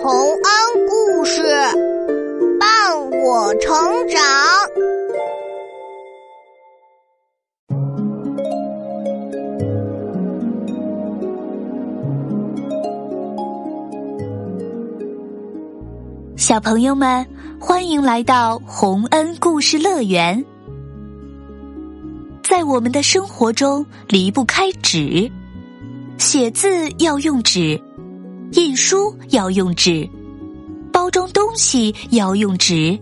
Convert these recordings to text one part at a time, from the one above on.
洪恩故事伴我成长。小朋友们，欢迎来到洪恩故事乐园。在我们的生活中，离不开纸，写字要用纸。印书要用纸，包装东西要用纸，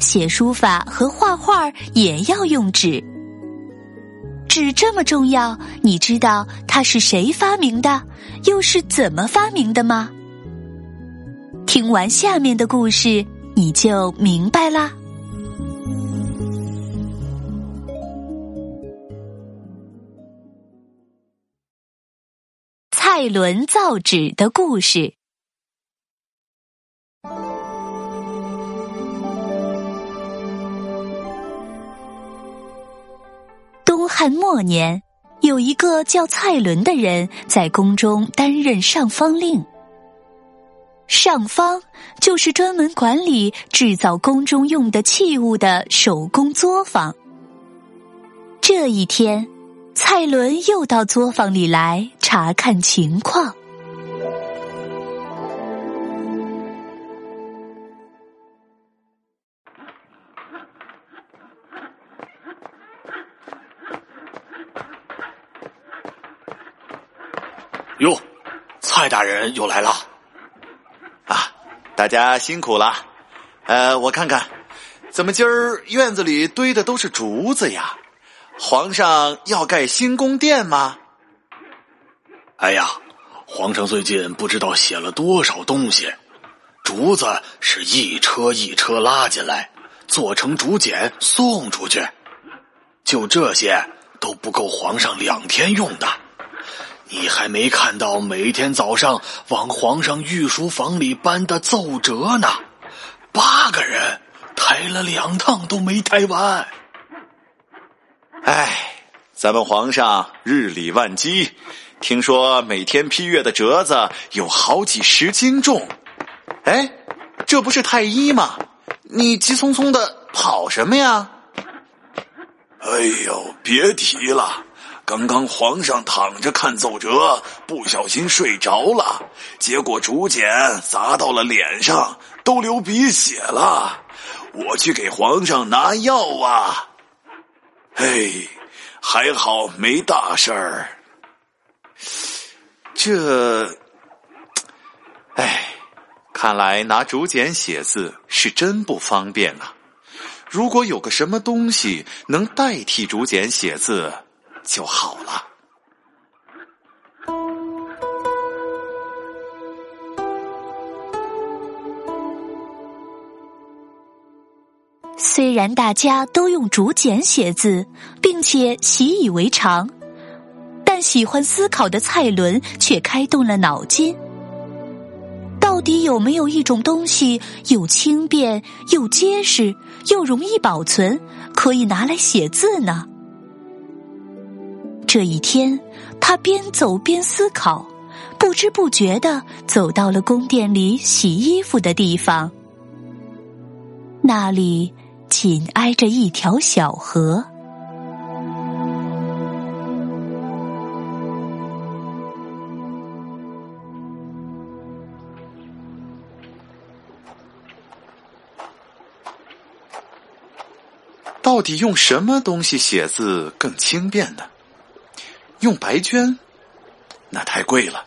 写书法和画画也要用纸。纸这么重要，你知道它是谁发明的，又是怎么发明的吗？听完下面的故事，你就明白啦。蔡伦造纸的故事。东汉末年，有一个叫蔡伦的人，在宫中担任上方令。上方就是专门管理制造宫中用的器物的手工作坊。这一天。蔡伦又到作坊里来查看情况。哟，蔡大人又来了！啊，大家辛苦了。呃，我看看，怎么今儿院子里堆的都是竹子呀？皇上要盖新宫殿吗？哎呀，皇上最近不知道写了多少东西，竹子是一车一车拉进来，做成竹简送出去，就这些都不够皇上两天用的。你还没看到每天早上往皇上御书房里搬的奏折呢，八个人抬了两趟都没抬完。哎，咱们皇上日理万机，听说每天批阅的折子有好几十斤重。哎，这不是太医吗？你急匆匆的跑什么呀？哎呦，别提了，刚刚皇上躺着看奏折，不小心睡着了，结果竹简砸到了脸上，都流鼻血了。我去给皇上拿药啊。嘿，还好没大事儿。这，哎，看来拿竹简写字是真不方便啊！如果有个什么东西能代替竹简写字就好了。虽然大家都用竹简写字，并且习以为常，但喜欢思考的蔡伦却开动了脑筋：到底有没有一种东西又轻便又结实又容易保存，可以拿来写字呢？这一天，他边走边思考，不知不觉的走到了宫殿里洗衣服的地方，那里。紧挨着一条小河，到底用什么东西写字更轻便呢？用白绢？那太贵了，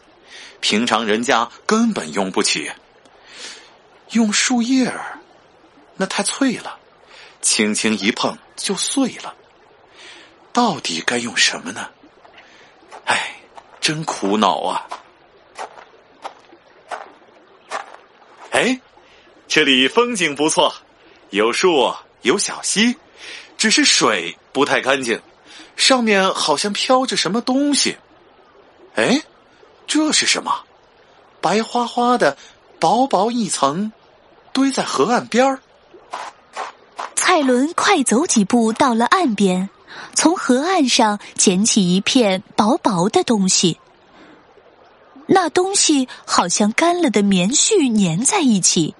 平常人家根本用不起。用树叶儿？那太脆了。轻轻一碰就碎了，到底该用什么呢？唉，真苦恼啊！哎，这里风景不错，有树有小溪，只是水不太干净，上面好像飘着什么东西。哎，这是什么？白花花的，薄薄一层，堆在河岸边儿。蔡伦快走几步到了岸边，从河岸上捡起一片薄薄的东西。那东西好像干了的棉絮粘在一起，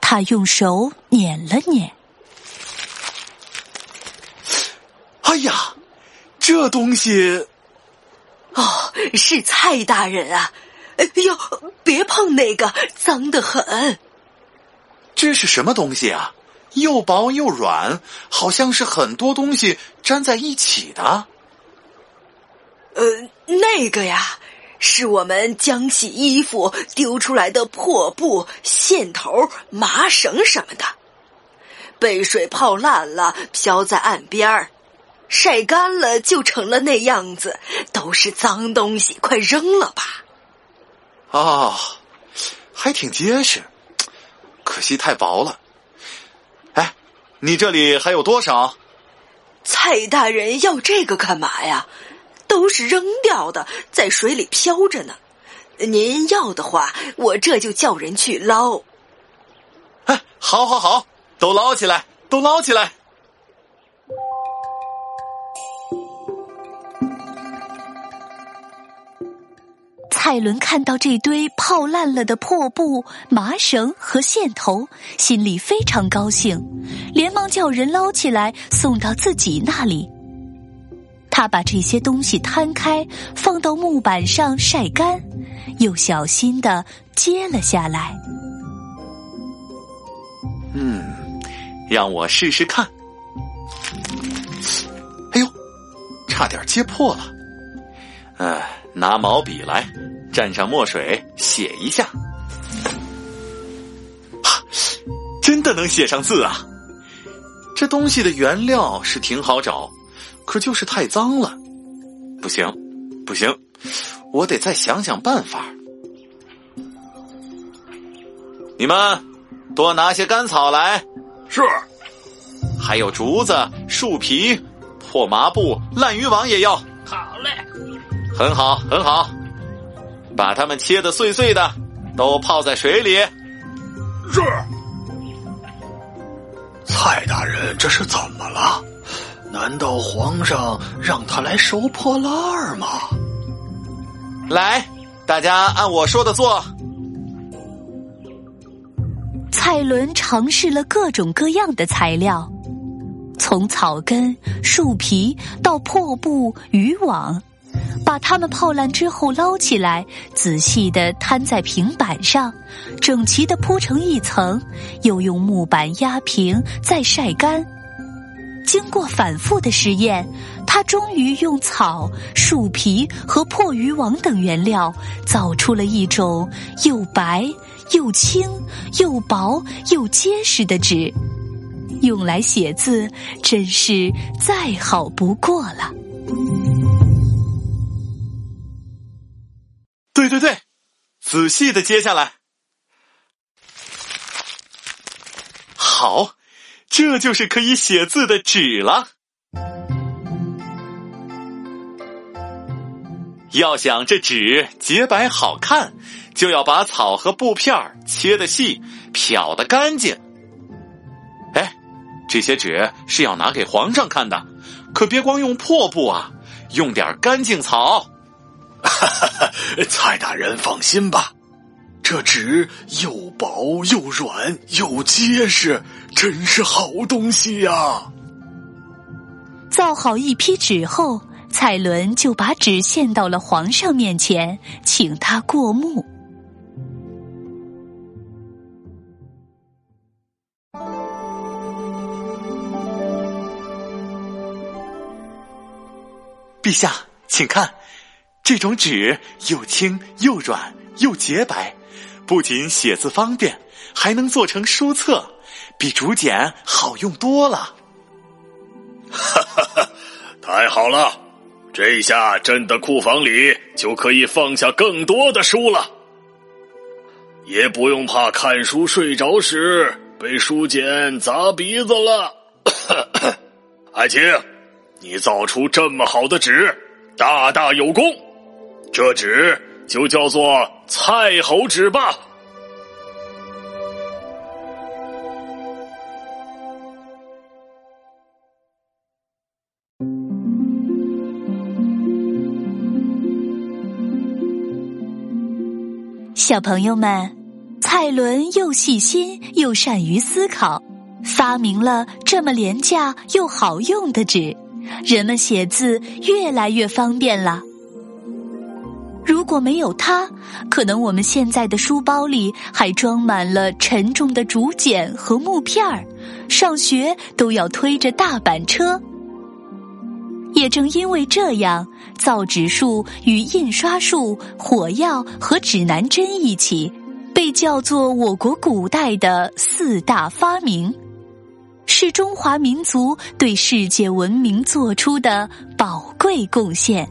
他用手捻了捻。哎呀，这东西……哦，是蔡大人啊！哎呦，别碰那个，脏得很。这是什么东西啊？又薄又软，好像是很多东西粘在一起的。呃，那个呀，是我们浆洗衣服丢出来的破布、线头、麻绳什么的，被水泡烂了，飘在岸边儿，晒干了就成了那样子，都是脏东西，快扔了吧。哦，还挺结实，可惜太薄了。哎，你这里还有多少？蔡大人要这个干嘛呀？都是扔掉的，在水里漂着呢。您要的话，我这就叫人去捞。哎，好，好，好，都捞起来，都捞起来。蔡伦看到这堆泡烂了的破布、麻绳和线头，心里非常高兴，连忙叫人捞起来送到自己那里。他把这些东西摊开，放到木板上晒干，又小心的接了下来。嗯，让我试试看。哎呦，差点接破了。哎，拿毛笔来。蘸上墨水写一下，哈，真的能写上字啊！这东西的原料是挺好找，可就是太脏了。不行，不行，我得再想想办法。你们多拿些干草来。是。还有竹子、树皮、破麻布、烂渔网也要。很好，很好。把它们切的碎碎的，都泡在水里。是。蔡大人，这是怎么了？难道皇上让他来收破烂儿吗？来，大家按我说的做。蔡伦尝试了各种各样的材料，从草根、树皮到破布、渔网。把它们泡烂之后捞起来，仔细的摊在平板上，整齐的铺成一层，又用木板压平，再晒干。经过反复的实验，他终于用草、树皮和破渔网等原料，造出了一种又白又轻又薄又结实的纸，用来写字真是再好不过了。对对对，仔细的接下来。好，这就是可以写字的纸了。要想这纸洁白好看，就要把草和布片切的细，漂的干净。哎，这些纸是要拿给皇上看的，可别光用破布啊，用点干净草。哈哈，蔡大人放心吧，这纸又薄又软又结实，真是好东西呀！造好一批纸后，蔡伦就把纸献到了皇上面前，请他过目。陛下，请看。这种纸又轻又软又洁白，不仅写字方便，还能做成书册，比竹简好用多了。哈哈哈！太好了，这下朕的库房里就可以放下更多的书了，也不用怕看书睡着时被书简砸鼻子了。爱卿，你造出这么好的纸，大大有功。这纸就叫做蔡侯纸吧。小朋友们，蔡伦又细心又善于思考，发明了这么廉价又好用的纸，人们写字越来越方便了。如果没有它，可能我们现在的书包里还装满了沉重的竹简和木片儿，上学都要推着大板车。也正因为这样，造纸术与印刷术、火药和指南针一起，被叫做我国古代的四大发明，是中华民族对世界文明做出的宝贵贡献。